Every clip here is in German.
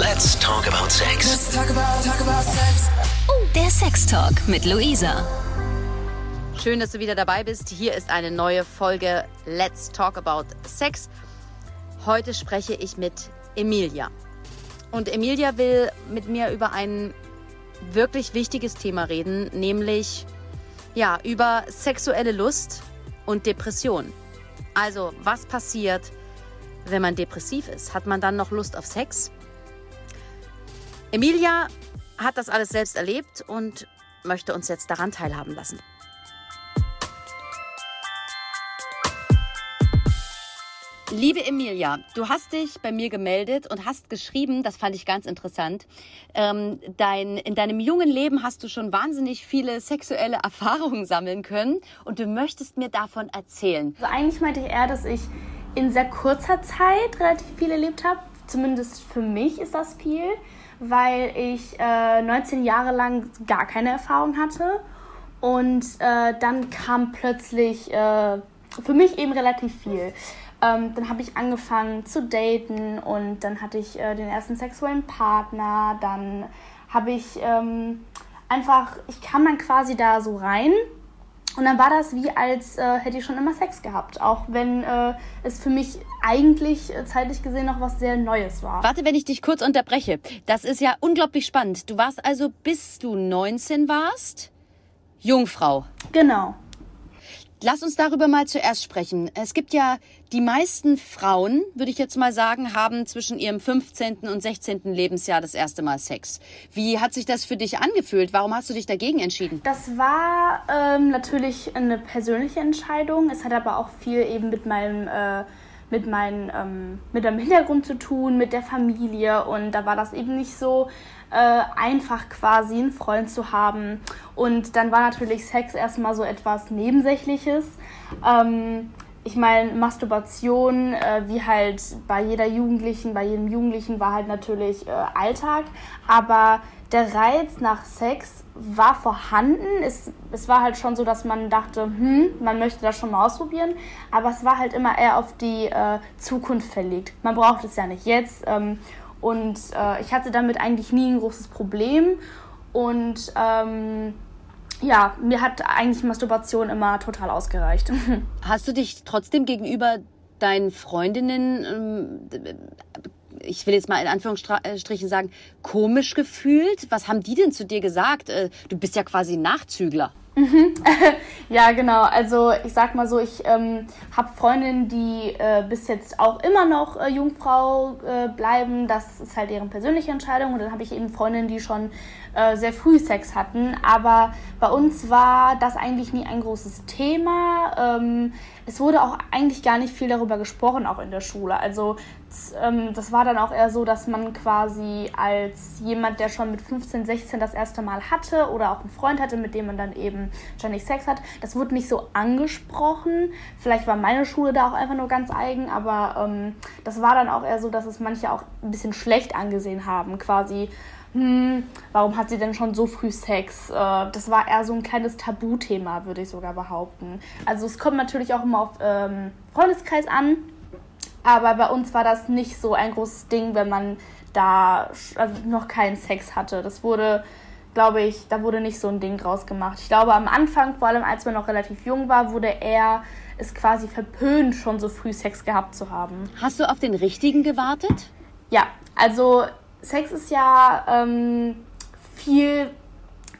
Let's talk about sex. Let's talk about, talk about sex. Oh, der Sex Talk mit Luisa. Schön, dass du wieder dabei bist. Hier ist eine neue Folge Let's Talk About Sex. Heute spreche ich mit Emilia. Und Emilia will mit mir über ein wirklich wichtiges Thema reden, nämlich ja, über sexuelle Lust und Depression. Also, was passiert, wenn man depressiv ist? Hat man dann noch Lust auf Sex? Emilia hat das alles selbst erlebt und möchte uns jetzt daran teilhaben lassen. Liebe Emilia, du hast dich bei mir gemeldet und hast geschrieben, das fand ich ganz interessant, ähm, dein, in deinem jungen Leben hast du schon wahnsinnig viele sexuelle Erfahrungen sammeln können und du möchtest mir davon erzählen. Also eigentlich meinte ich eher, dass ich in sehr kurzer Zeit relativ viel erlebt habe. Zumindest für mich ist das viel, weil ich äh, 19 Jahre lang gar keine Erfahrung hatte und äh, dann kam plötzlich äh, für mich eben relativ viel. Ähm, dann habe ich angefangen zu daten und dann hatte ich äh, den ersten sexuellen Partner. Dann habe ich ähm, einfach, ich kam dann quasi da so rein und dann war das wie, als äh, hätte ich schon immer Sex gehabt, auch wenn äh, es für mich eigentlich äh, zeitlich gesehen noch was sehr Neues war. Warte, wenn ich dich kurz unterbreche. Das ist ja unglaublich spannend. Du warst also, bis du 19 warst, Jungfrau. Genau. Lass uns darüber mal zuerst sprechen. Es gibt ja die meisten Frauen, würde ich jetzt mal sagen, haben zwischen ihrem 15. und 16. Lebensjahr das erste Mal Sex. Wie hat sich das für dich angefühlt? Warum hast du dich dagegen entschieden? Das war ähm, natürlich eine persönliche Entscheidung. Es hat aber auch viel eben mit meinem äh, mit, meinem ähm, mit meinem Hintergrund zu tun, mit der Familie. Und da war das eben nicht so äh, einfach quasi einen Freund zu haben. Und dann war natürlich Sex erstmal so etwas Nebensächliches. Ähm, ich meine, Masturbation, äh, wie halt bei jeder Jugendlichen, bei jedem Jugendlichen, war halt natürlich äh, Alltag. Aber der Reiz nach Sex war vorhanden. Es, es war halt schon so, dass man dachte, hm, man möchte das schon mal ausprobieren. Aber es war halt immer eher auf die äh, Zukunft verlegt. Man braucht es ja nicht jetzt. Ähm, und äh, ich hatte damit eigentlich nie ein großes Problem. Und ähm, ja, mir hat eigentlich Masturbation immer total ausgereicht. Hast du dich trotzdem gegenüber deinen Freundinnen, ähm, ich will jetzt mal in Anführungsstrichen sagen, komisch gefühlt? Was haben die denn zu dir gesagt? Äh, du bist ja quasi Nachzügler. Mhm. ja, genau. Also ich sag mal so, ich ähm, habe Freundinnen, die äh, bis jetzt auch immer noch äh, Jungfrau äh, bleiben. Das ist halt deren persönliche Entscheidung. Und dann habe ich eben Freundinnen, die schon äh, sehr früh Sex hatten. Aber bei uns war das eigentlich nie ein großes Thema. Ähm, es wurde auch eigentlich gar nicht viel darüber gesprochen, auch in der Schule. Also ähm, das war dann auch eher so, dass man quasi als jemand, der schon mit 15, 16 das erste Mal hatte oder auch einen Freund hatte, mit dem man dann eben ständig Sex hat, das wurde nicht so angesprochen. Vielleicht war meine Schule da auch einfach nur ganz eigen, aber ähm, das war dann auch eher so, dass es manche auch ein bisschen schlecht angesehen haben, quasi hm, warum hat sie denn schon so früh Sex? Äh, das war eher so ein kleines Tabuthema, würde ich sogar behaupten. Also es kommt natürlich auch immer auf ähm, Freundeskreis an, aber bei uns war das nicht so ein großes Ding, wenn man da also noch keinen Sex hatte. Das wurde, glaube ich, da wurde nicht so ein Ding draus gemacht. Ich glaube, am Anfang, vor allem als man noch relativ jung war, wurde eher es quasi verpönt, schon so früh Sex gehabt zu haben. Hast du auf den richtigen gewartet? Ja, also Sex ist ja ähm, viel,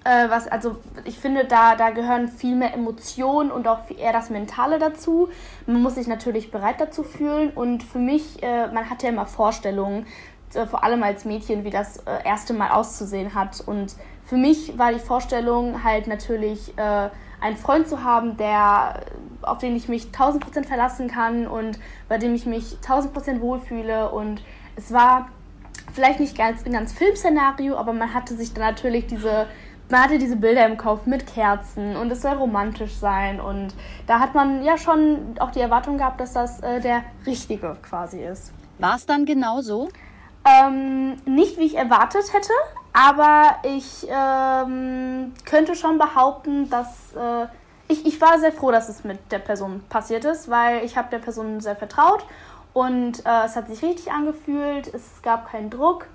äh, was, also ich finde, da, da gehören viel mehr Emotionen und auch eher das Mentale dazu. Man muss sich natürlich bereit dazu fühlen und für mich, äh, man hat ja immer Vorstellungen, äh, vor allem als Mädchen, wie das äh, erste Mal auszusehen hat. Und für mich war die Vorstellung halt natürlich, äh, einen Freund zu haben, der, auf den ich mich 1000% verlassen kann und bei dem ich mich 1000% wohlfühle. Und es war vielleicht nicht ganz ein ganz Filmszenario, aber man hatte sich dann natürlich diese man hatte diese Bilder im Kopf mit Kerzen und es soll romantisch sein und da hat man ja schon auch die Erwartung gehabt, dass das äh, der richtige quasi ist. War es dann genauso? Ähm, nicht wie ich erwartet hätte, aber ich ähm, könnte schon behaupten, dass äh, ich, ich war sehr froh, dass es mit der Person passiert ist, weil ich habe der Person sehr vertraut und äh, es hat sich richtig angefühlt, es gab keinen Druck.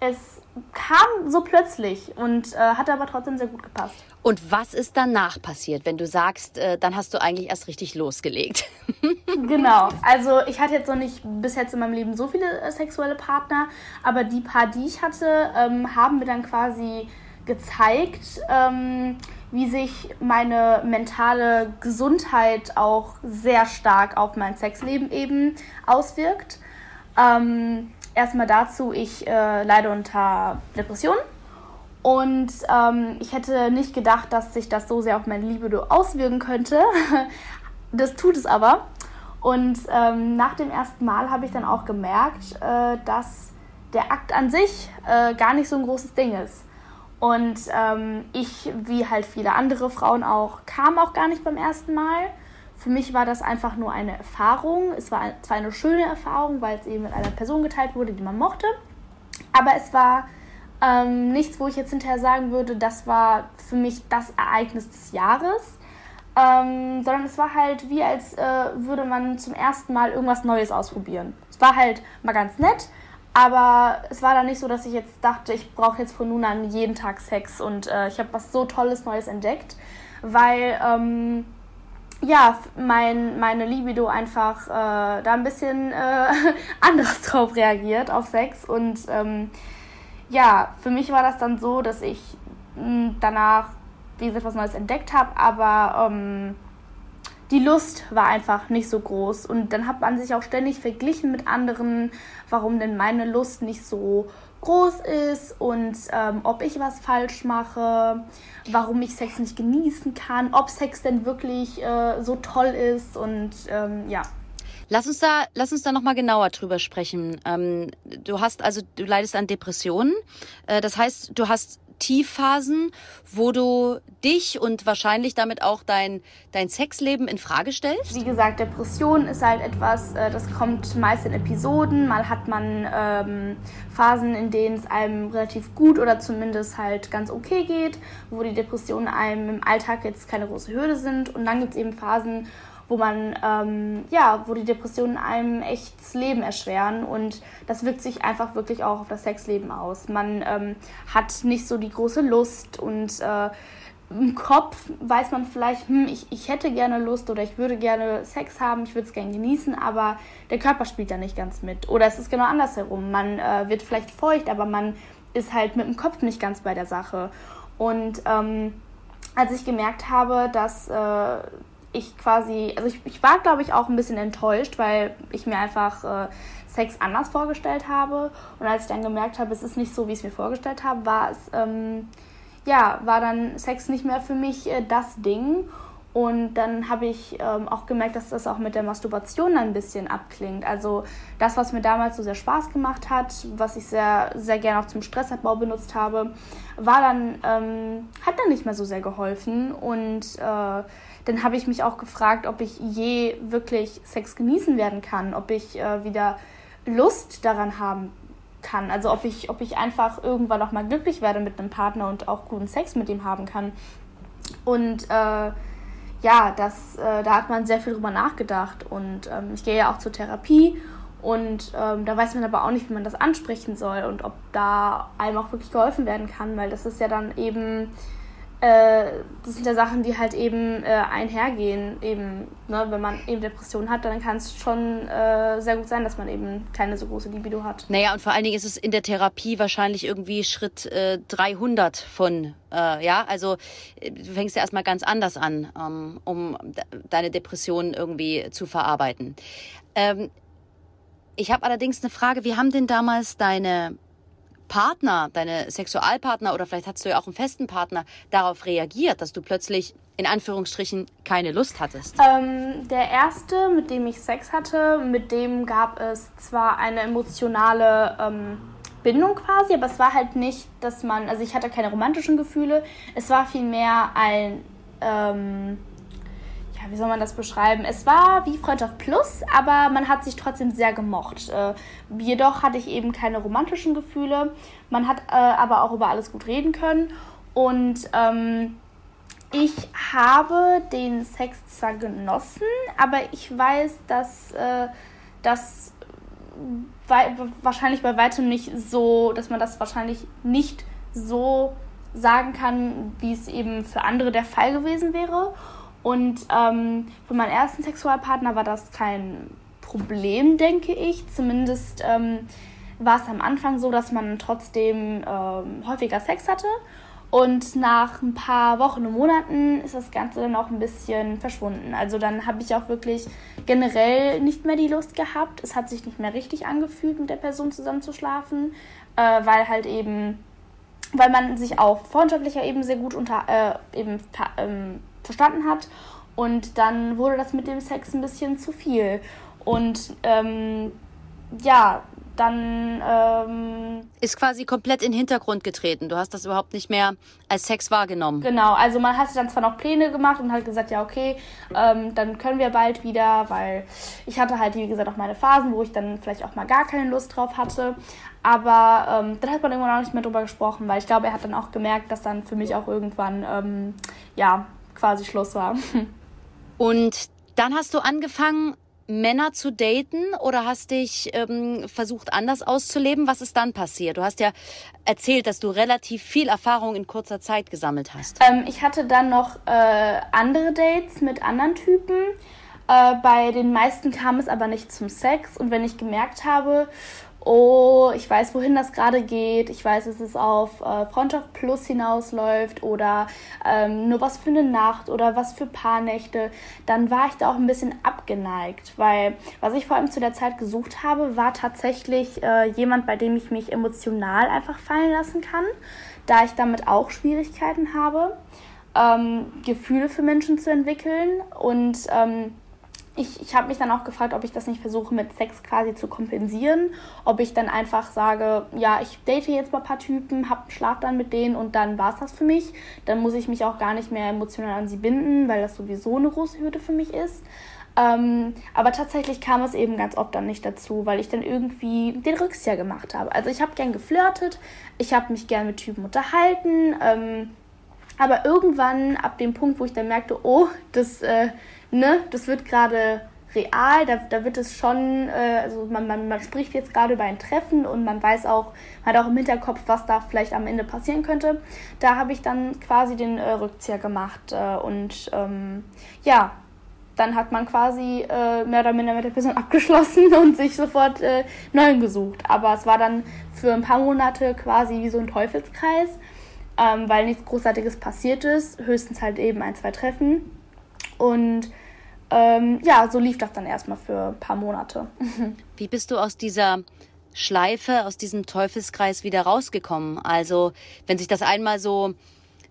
es kam so plötzlich und äh, hat aber trotzdem sehr gut gepasst. Und was ist danach passiert, wenn du sagst, äh, dann hast du eigentlich erst richtig losgelegt? genau, also ich hatte jetzt noch nicht bis jetzt in meinem Leben so viele äh, sexuelle Partner, aber die paar, die ich hatte, ähm, haben mir dann quasi gezeigt, ähm, wie sich meine mentale Gesundheit auch sehr stark auf mein Sexleben eben auswirkt. Ähm, erstmal dazu, ich äh, leide unter Depressionen. Und ähm, ich hätte nicht gedacht, dass sich das so sehr auf meine Libido auswirken könnte. das tut es aber. Und ähm, nach dem ersten Mal habe ich dann auch gemerkt, äh, dass der Akt an sich äh, gar nicht so ein großes Ding ist. Und ähm, ich, wie halt viele andere Frauen auch, kam auch gar nicht beim ersten Mal. Für mich war das einfach nur eine Erfahrung. Es war zwar eine schöne Erfahrung, weil es eben mit einer Person geteilt wurde, die man mochte. Aber es war ähm, nichts, wo ich jetzt hinterher sagen würde, das war für mich das Ereignis des Jahres. Ähm, sondern es war halt wie, als äh, würde man zum ersten Mal irgendwas Neues ausprobieren. Es war halt mal ganz nett, aber es war dann nicht so, dass ich jetzt dachte, ich brauche jetzt von nun an jeden Tag Sex und äh, ich habe was so Tolles Neues entdeckt, weil ähm, ja, mein, meine Libido einfach äh, da ein bisschen äh, anders drauf reagiert auf Sex und ähm, ja, für mich war das dann so, dass ich hm, danach, wie gesagt, was Neues entdeckt habe, aber ähm, die Lust war einfach nicht so groß. Und dann hat man sich auch ständig verglichen mit anderen, warum denn meine Lust nicht so groß ist und ähm, ob ich was falsch mache, warum ich Sex nicht genießen kann, ob Sex denn wirklich äh, so toll ist und ähm, ja. Lass uns da, lass uns da noch mal genauer drüber sprechen. Ähm, du hast also, du leidest an Depressionen. Äh, das heißt, du hast Tiefphasen, wo du dich und wahrscheinlich damit auch dein, dein Sexleben in Frage stellst? Wie gesagt, Depression ist halt etwas, äh, das kommt meist in Episoden. Mal hat man ähm, Phasen, in denen es einem relativ gut oder zumindest halt ganz okay geht, wo die Depressionen einem im Alltag jetzt keine große Hürde sind. Und dann gibt es eben Phasen, wo man, ähm, ja, wo die Depressionen einem echt das Leben erschweren und das wirkt sich einfach wirklich auch auf das Sexleben aus. Man ähm, hat nicht so die große Lust und äh, im Kopf weiß man vielleicht, hm, ich, ich hätte gerne Lust oder ich würde gerne Sex haben, ich würde es gerne genießen, aber der Körper spielt da nicht ganz mit. Oder es ist genau andersherum. Man äh, wird vielleicht feucht, aber man ist halt mit dem Kopf nicht ganz bei der Sache. Und ähm, als ich gemerkt habe, dass äh, ich quasi, also ich, ich war, glaube ich, auch ein bisschen enttäuscht, weil ich mir einfach äh, Sex anders vorgestellt habe. Und als ich dann gemerkt habe, es ist nicht so, wie ich es mir vorgestellt habe, war es, ähm, ja, war dann Sex nicht mehr für mich äh, das Ding. Und dann habe ich ähm, auch gemerkt, dass das auch mit der Masturbation ein bisschen abklingt. Also das, was mir damals so sehr Spaß gemacht hat, was ich sehr, sehr gerne auch zum Stressabbau benutzt habe, war dann, ähm, hat dann nicht mehr so sehr geholfen. Und äh, dann habe ich mich auch gefragt, ob ich je wirklich Sex genießen werden kann, ob ich äh, wieder Lust daran haben kann. Also ob ich, ob ich einfach irgendwann auch mal glücklich werde mit einem Partner und auch guten Sex mit ihm haben kann. Und äh, ja, das, äh, da hat man sehr viel drüber nachgedacht. Und ähm, ich gehe ja auch zur Therapie und ähm, da weiß man aber auch nicht, wie man das ansprechen soll und ob da einem auch wirklich geholfen werden kann, weil das ist ja dann eben das sind ja Sachen, die halt eben äh, einhergehen. Eben, ne, wenn man eben Depressionen hat, dann kann es schon äh, sehr gut sein, dass man eben keine so große Libido hat. Naja, und vor allen Dingen ist es in der Therapie wahrscheinlich irgendwie Schritt 300 äh, von, äh, ja, also äh, du fängst ja erstmal ganz anders an, ähm, um deine Depressionen irgendwie zu verarbeiten. Ähm, ich habe allerdings eine Frage, wie haben denn damals deine Partner, deine Sexualpartner oder vielleicht hast du ja auch einen festen Partner darauf reagiert, dass du plötzlich in Anführungsstrichen keine Lust hattest? Ähm, der erste, mit dem ich Sex hatte, mit dem gab es zwar eine emotionale ähm, Bindung quasi, aber es war halt nicht, dass man, also ich hatte keine romantischen Gefühle, es war vielmehr ein ähm, wie soll man das beschreiben? Es war wie Freundschaft Plus, aber man hat sich trotzdem sehr gemocht. Äh, jedoch hatte ich eben keine romantischen Gefühle. Man hat äh, aber auch über alles gut reden können. Und ähm, ich habe den Sex zwar genossen, aber ich weiß, dass äh, das wahrscheinlich bei weitem nicht so, dass man das wahrscheinlich nicht so sagen kann, wie es eben für andere der Fall gewesen wäre. Und ähm, für meinen ersten Sexualpartner war das kein Problem, denke ich. Zumindest ähm, war es am Anfang so, dass man trotzdem ähm, häufiger Sex hatte. Und nach ein paar Wochen und Monaten ist das Ganze dann auch ein bisschen verschwunden. Also dann habe ich auch wirklich generell nicht mehr die Lust gehabt. Es hat sich nicht mehr richtig angefühlt, mit der Person zusammen zu schlafen, äh, weil halt eben, weil man sich auf freundschaftlicher Ebene sehr gut unter, äh, eben, ähm, verstanden hat. Und dann wurde das mit dem Sex ein bisschen zu viel. Und ähm, ja, dann ähm, ist quasi komplett in den Hintergrund getreten. Du hast das überhaupt nicht mehr als Sex wahrgenommen. Genau, also man hatte dann zwar noch Pläne gemacht und hat gesagt, ja okay, ähm, dann können wir bald wieder, weil ich hatte halt wie gesagt auch meine Phasen, wo ich dann vielleicht auch mal gar keine Lust drauf hatte. Aber ähm, dann hat man irgendwann auch nicht mehr drüber gesprochen, weil ich glaube, er hat dann auch gemerkt, dass dann für mich auch irgendwann ähm, ja quasi Schluss war. Und dann hast du angefangen, Männer zu daten oder hast dich ähm, versucht anders auszuleben? Was ist dann passiert? Du hast ja erzählt, dass du relativ viel Erfahrung in kurzer Zeit gesammelt hast. Ähm, ich hatte dann noch äh, andere Dates mit anderen Typen. Äh, bei den meisten kam es aber nicht zum Sex. Und wenn ich gemerkt habe, oh, ich weiß, wohin das gerade geht, ich weiß, dass es auf äh, Freundschaft Plus hinausläuft oder ähm, nur was für eine Nacht oder was für Paarnächte, dann war ich da auch ein bisschen abgeneigt, weil was ich vor allem zu der Zeit gesucht habe, war tatsächlich äh, jemand, bei dem ich mich emotional einfach fallen lassen kann, da ich damit auch Schwierigkeiten habe, ähm, Gefühle für Menschen zu entwickeln. Und ähm, ich, ich habe mich dann auch gefragt, ob ich das nicht versuche mit Sex quasi zu kompensieren. Ob ich dann einfach sage, ja, ich date jetzt mal ein paar Typen, hab Schlaf dann mit denen und dann war es das für mich. Dann muss ich mich auch gar nicht mehr emotional an sie binden, weil das sowieso eine große Hürde für mich ist. Ähm, aber tatsächlich kam es eben ganz oft dann nicht dazu, weil ich dann irgendwie den Rückzieher gemacht habe. Also ich habe gern geflirtet, ich habe mich gern mit Typen unterhalten. Ähm, aber irgendwann, ab dem Punkt, wo ich dann merkte, oh, das... Äh, ne, das wird gerade real, da, da wird es schon, äh, also man, man, man spricht jetzt gerade über ein Treffen und man weiß auch, man hat auch im Hinterkopf, was da vielleicht am Ende passieren könnte. Da habe ich dann quasi den äh, Rückzieher gemacht äh, und ähm, ja, dann hat man quasi äh, mehr oder minder mit der Person abgeschlossen und sich sofort äh, neuen gesucht. Aber es war dann für ein paar Monate quasi wie so ein Teufelskreis, ähm, weil nichts Großartiges passiert ist, höchstens halt eben ein, zwei Treffen. Und ähm, ja, so lief das dann erstmal für ein paar Monate. Wie bist du aus dieser Schleife, aus diesem Teufelskreis wieder rausgekommen? Also, wenn sich das einmal so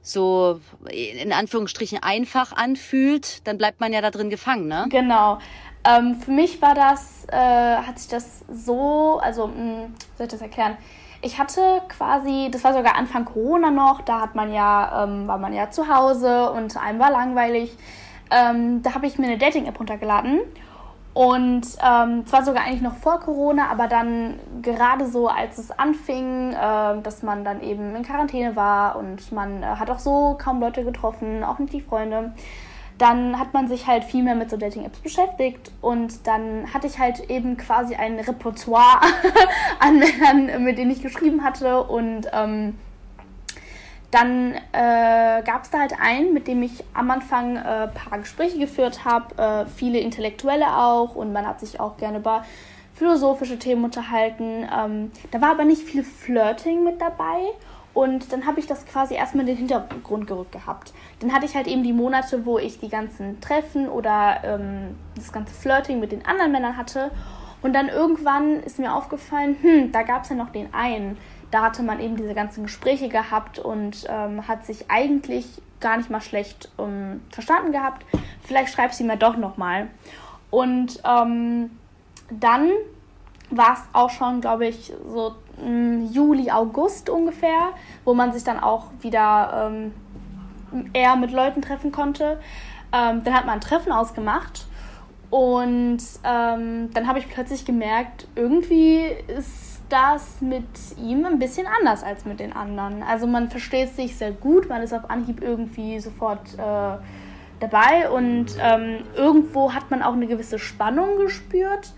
so in Anführungsstrichen einfach anfühlt, dann bleibt man ja da drin gefangen, ne? Genau. Ähm, für mich war das, äh, hat sich das so, also, mh, hm, wie soll ich das erklären? Ich hatte quasi, das war sogar Anfang Corona noch, da hat man ja, ähm, war man ja zu Hause und einem war langweilig. Ähm, da habe ich mir eine Dating-App runtergeladen. Und ähm, zwar sogar eigentlich noch vor Corona, aber dann gerade so, als es anfing, äh, dass man dann eben in Quarantäne war und man äh, hat auch so kaum Leute getroffen, auch nicht die Freunde, dann hat man sich halt viel mehr mit so Dating-Apps beschäftigt und dann hatte ich halt eben quasi ein Repertoire an Männern, mit denen ich geschrieben hatte und ähm, dann äh, gab es da halt einen, mit dem ich am Anfang ein äh, paar Gespräche geführt habe, äh, viele Intellektuelle auch und man hat sich auch gerne über philosophische Themen unterhalten. Ähm, da war aber nicht viel Flirting mit dabei und dann habe ich das quasi erstmal in den Hintergrund gerückt gehabt. Dann hatte ich halt eben die Monate, wo ich die ganzen Treffen oder ähm, das ganze Flirting mit den anderen Männern hatte und dann irgendwann ist mir aufgefallen, hm, da gab es ja noch den einen da hatte man eben diese ganzen Gespräche gehabt und ähm, hat sich eigentlich gar nicht mal schlecht ähm, verstanden gehabt. Vielleicht schreib sie mir doch nochmal. Und ähm, dann war es auch schon, glaube ich, so Juli, August ungefähr, wo man sich dann auch wieder ähm, eher mit Leuten treffen konnte. Ähm, dann hat man ein Treffen ausgemacht und ähm, dann habe ich plötzlich gemerkt, irgendwie ist das mit ihm ein bisschen anders als mit den anderen. Also man versteht sich sehr gut, man ist auf Anhieb irgendwie sofort äh, dabei und ähm, irgendwo hat man auch eine gewisse Spannung gespürt.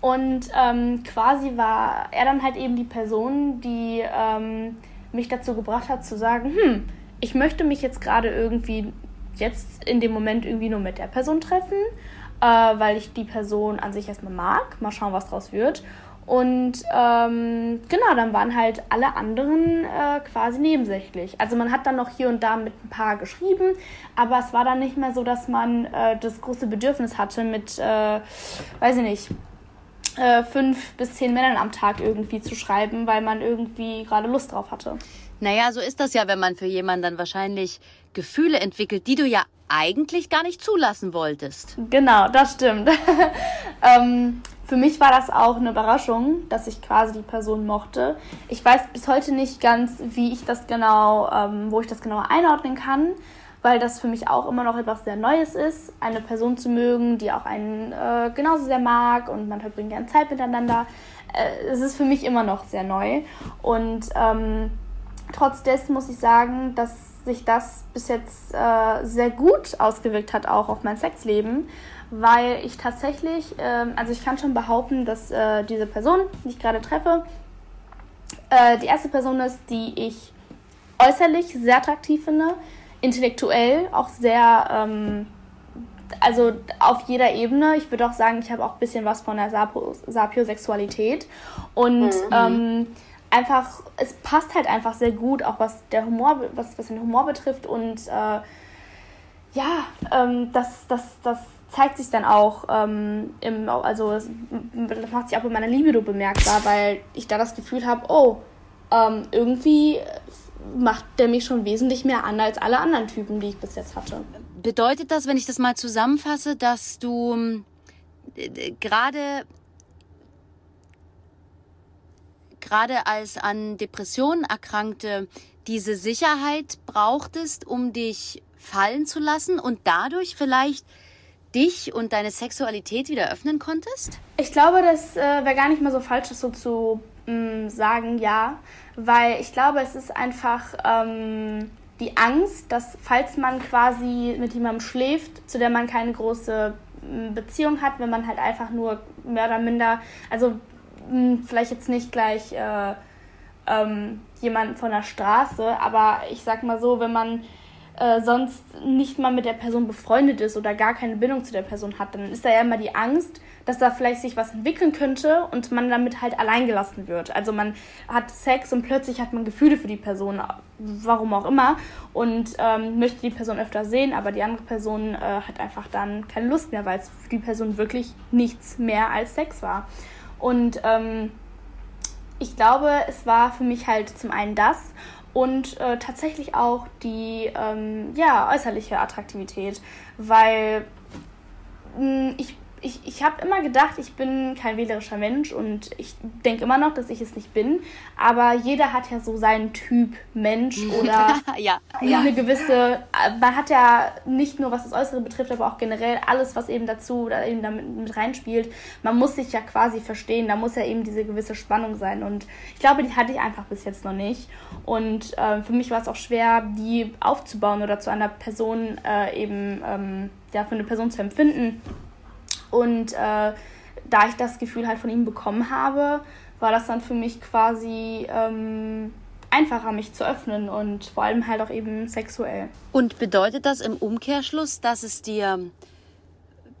Und ähm, quasi war er dann halt eben die Person, die ähm, mich dazu gebracht hat zu sagen, hm, ich möchte mich jetzt gerade irgendwie jetzt in dem Moment irgendwie nur mit der Person treffen, äh, weil ich die Person an sich erstmal mag. Mal schauen, was draus wird. Und ähm, genau, dann waren halt alle anderen äh, quasi nebensächlich. Also man hat dann noch hier und da mit ein paar geschrieben, aber es war dann nicht mehr so, dass man äh, das große Bedürfnis hatte, mit, äh, weiß ich nicht, äh, fünf bis zehn Männern am Tag irgendwie zu schreiben, weil man irgendwie gerade Lust drauf hatte. Naja, so ist das ja, wenn man für jemanden dann wahrscheinlich Gefühle entwickelt, die du ja eigentlich gar nicht zulassen wolltest. Genau, das stimmt. ähm, für mich war das auch eine Überraschung, dass ich quasi die Person mochte. Ich weiß bis heute nicht ganz, wie ich das genau, ähm, wo ich das genau einordnen kann, weil das für mich auch immer noch etwas sehr Neues ist, eine Person zu mögen, die auch einen äh, genauso sehr mag und man verbringt gerne Zeit miteinander. Äh, es ist für mich immer noch sehr neu und ähm, trotz dessen muss ich sagen, dass sich das bis jetzt äh, sehr gut ausgewirkt hat, auch auf mein Sexleben, weil ich tatsächlich, äh, also ich kann schon behaupten, dass äh, diese Person, die ich gerade treffe, äh, die erste Person ist, die ich äußerlich sehr attraktiv finde, intellektuell auch sehr, ähm, also auf jeder Ebene. Ich würde auch sagen, ich habe auch ein bisschen was von der Sapiosexualität und mhm. ähm, einfach, es passt halt einfach sehr gut, auch was der Humor, was, was den Humor betrifft und äh, ja, ähm, das, das, das zeigt sich dann auch ähm, im, also das macht sich auch in meiner Libido bemerkbar, weil ich da das Gefühl habe, oh, ähm, irgendwie macht der mich schon wesentlich mehr an als alle anderen Typen, die ich bis jetzt hatte. Bedeutet das, wenn ich das mal zusammenfasse, dass du äh, gerade gerade als an Depressionen erkrankte diese Sicherheit brauchtest, um dich fallen zu lassen und dadurch vielleicht dich und deine Sexualität wieder öffnen konntest? Ich glaube, das äh, wäre gar nicht mal so falsch, das so zu mh, mm, sagen, ja, weil ich glaube, es ist einfach ähm, die Angst, dass falls man quasi mit jemandem schläft, zu der man keine große mm, Beziehung hat, wenn man halt einfach nur mehr oder minder, also hm, vielleicht jetzt nicht gleich äh, ähm, jemanden von der Straße, aber ich sag mal so, wenn man äh, sonst nicht mal mit der Person befreundet ist oder gar keine Bindung zu der Person hat, dann ist da ja immer die Angst, dass da vielleicht sich was entwickeln könnte und man damit halt alleingelassen wird. Also man hat Sex und plötzlich hat man Gefühle für die Person, warum auch immer, und ähm, möchte die Person öfter sehen, aber die andere Person äh, hat einfach dann keine Lust mehr, weil es für die Person wirklich nichts mehr als Sex war. Und ähm, ich glaube, es war für mich halt zum einen das und äh, tatsächlich auch die ähm, ja, äußerliche Attraktivität, weil mh, hm, ich ich, ich habe immer gedacht, ich bin kein wählerischer Mensch und ich denke immer noch, dass ich es nicht bin. Aber jeder hat ja so seinen Typ Mensch oder ja, ja. eine gewisse. Man hat ja nicht nur was das Äußere betrifft, aber auch generell alles, was eben dazu oder eben damit mit reinspielt. Man muss sich ja quasi verstehen. Da muss ja eben diese gewisse Spannung sein. Und ich glaube, die hatte ich einfach bis jetzt noch nicht. Und äh, für mich war es auch schwer, die aufzubauen oder zu einer Person äh, eben ähm, ja, für eine Person zu empfinden. Und äh, da ich das Gefühl halt von ihm bekommen habe, war das dann für mich quasi ähm, einfacher, mich zu öffnen und vor allem halt auch eben sexuell. Und bedeutet das im Umkehrschluss, dass es dir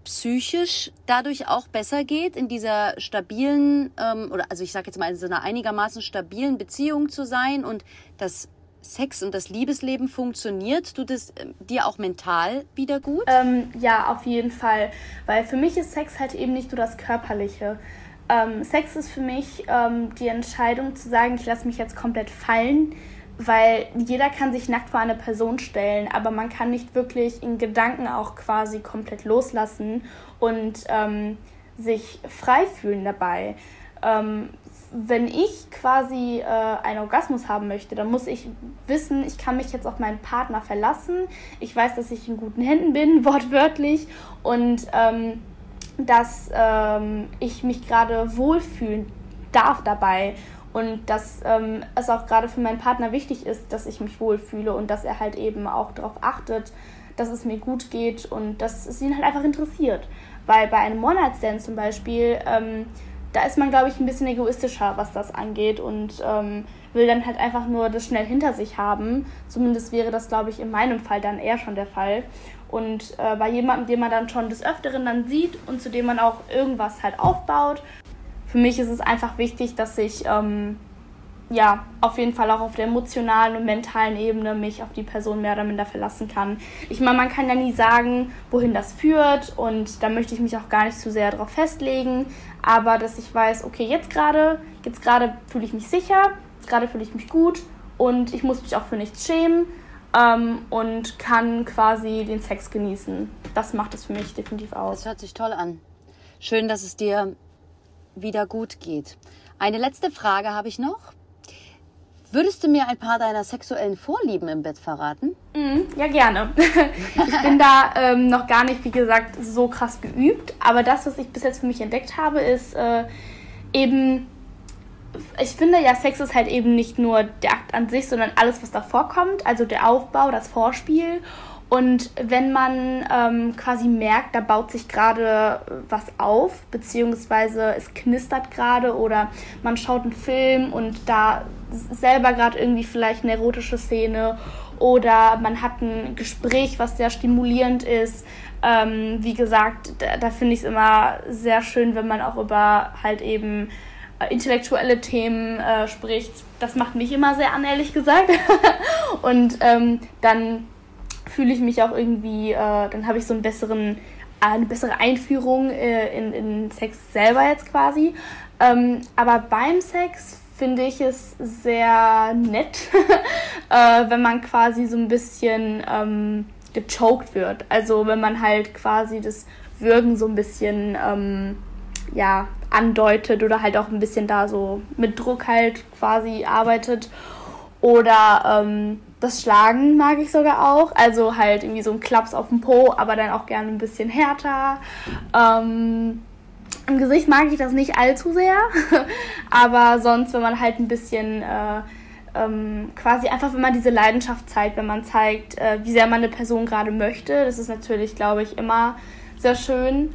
psychisch dadurch auch besser geht, in dieser stabilen, ähm, oder also ich sage jetzt mal, in so einer einigermaßen stabilen Beziehung zu sein und das Sex und das Liebesleben funktioniert? Tut es ähm, dir auch mental wieder gut? Ähm, ja, auf jeden Fall. Weil für mich ist Sex halt eben nicht nur das Körperliche. Ähm, Sex ist für mich ähm, die Entscheidung zu sagen, ich lasse mich jetzt komplett fallen, weil jeder kann sich nackt vor eine Person stellen, aber man kann nicht wirklich in Gedanken auch quasi komplett loslassen und ähm, sich frei fühlen dabei. Wenn ich quasi äh, einen Orgasmus haben möchte, dann muss ich wissen, ich kann mich jetzt auf meinen Partner verlassen. Ich weiß, dass ich in guten Händen bin, wortwörtlich. Und ähm, dass ähm, ich mich gerade wohlfühlen darf dabei. Und dass ähm, es auch gerade für meinen Partner wichtig ist, dass ich mich wohlfühle und dass er halt eben auch darauf achtet, dass es mir gut geht und dass es ihn halt einfach interessiert. Weil bei einem One-Night-Stand zum Beispiel ähm, da ist man, glaube ich, ein bisschen egoistischer, was das angeht und ähm, will dann halt einfach nur das schnell hinter sich haben. Zumindest wäre das, glaube ich, in meinem Fall dann eher schon der Fall. Und äh, bei jemandem, den man dann schon des Öfteren dann sieht und zu dem man auch irgendwas halt aufbaut, für mich ist es einfach wichtig, dass ich ähm, ja, auf jeden Fall auch auf der emotionalen und mentalen Ebene mich auf die Person mehr oder minder verlassen kann. Ich meine, man kann ja nie sagen, wohin das führt und da möchte ich mich auch gar nicht zu sehr darauf festlegen, aber dass ich weiß, okay, jetzt gerade, jetzt gerade fühle ich mich sicher, jetzt gerade fühle ich mich gut und ich muss mich auch für nichts schämen ähm, und kann quasi den Sex genießen. Das macht es für mich definitiv aus. Das hört sich toll an. Schön, dass es dir wieder gut geht. Eine letzte Frage habe ich noch. Würdest du mir ein paar deiner sexuellen Vorlieben im Bett verraten? Mhm, ja, gerne. ich bin da ähm, noch gar nicht, wie gesagt, so krass geübt. Aber das, was ich bis jetzt für mich entdeckt habe, ist äh, eben, ich finde ja, Sex ist halt eben nicht nur der Akt an sich, sondern alles, was davor kommt. Also der Aufbau, das Vorspiel und wenn man ähm, quasi merkt, da baut sich gerade was auf, beziehungsweise es knistert gerade oder man schaut einen Film und da selber gerade irgendwie vielleicht eine erotische Szene oder man hat ein Gespräch, was sehr stimulierend ist. Ähm, wie gesagt, da, da finde ich es immer sehr schön, wenn man auch über halt eben äh, intellektuelle Themen äh, spricht. Das macht mich immer sehr an, ehrlich gesagt. und ähm, dann fühle ich mich auch irgendwie, äh, dann habe ich so einen besseren, eine bessere Einführung äh, in, in Sex selber jetzt quasi. Ähm, aber beim Sex finde ich es sehr nett, äh, wenn man quasi so ein bisschen ähm, gechoked wird. Also wenn man halt quasi das Würgen so ein bisschen ähm, ja, andeutet oder halt auch ein bisschen da so mit Druck halt quasi arbeitet. Oder ähm, das Schlagen mag ich sogar auch. Also halt irgendwie so ein Klaps auf dem Po, aber dann auch gerne ein bisschen härter. Ähm, Im Gesicht mag ich das nicht allzu sehr. aber sonst, wenn man halt ein bisschen äh, ähm, quasi einfach, wenn man diese Leidenschaft zeigt, wenn man zeigt, äh, wie sehr man eine Person gerade möchte, das ist natürlich, glaube ich, immer sehr schön.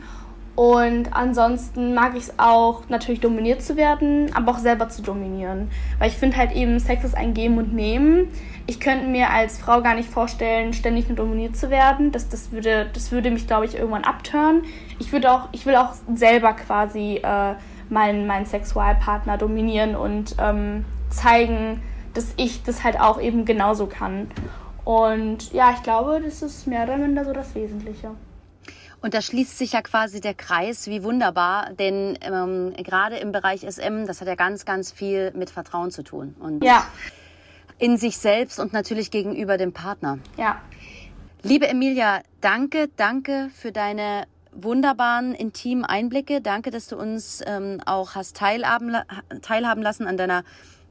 Und ansonsten mag ich es auch, natürlich dominiert zu werden, aber auch selber zu dominieren. Weil ich finde halt eben, Sex ist ein Geben und Nehmen. Ich könnte mir als Frau gar nicht vorstellen, ständig nur dominiert zu werden. Das, das, würde, das würde mich, glaube ich, irgendwann abtören. Ich, würde auch, ich will auch selber quasi äh, meinen, meinen Sexualpartner dominieren und ähm, zeigen, dass ich das halt auch eben genauso kann. Und ja, ich glaube, das ist mehr oder minder so das Wesentliche. Und da schließt sich ja quasi der Kreis, wie wunderbar, denn ähm, gerade im Bereich SM, das hat ja ganz, ganz viel mit Vertrauen zu tun. Und ja. in sich selbst und natürlich gegenüber dem Partner. Ja. Liebe Emilia, danke, danke für deine wunderbaren, intimen Einblicke. Danke, dass du uns ähm, auch hast teilhaben, teilhaben lassen an deiner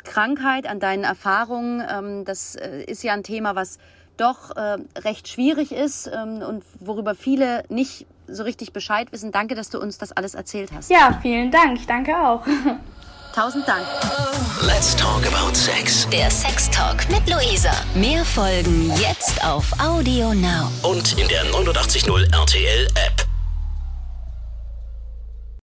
Krankheit, an deinen Erfahrungen. Ähm, das äh, ist ja ein Thema, was doch äh, recht schwierig ist ähm, und worüber viele nicht so richtig Bescheid wissen. Danke, dass du uns das alles erzählt hast. Ja, vielen Dank. Ich danke auch. Tausend Dank. Let's talk about sex. Der Sex Talk mit Luisa. Mehr Folgen jetzt auf Audio Now. Und in der 89.0 RTL App.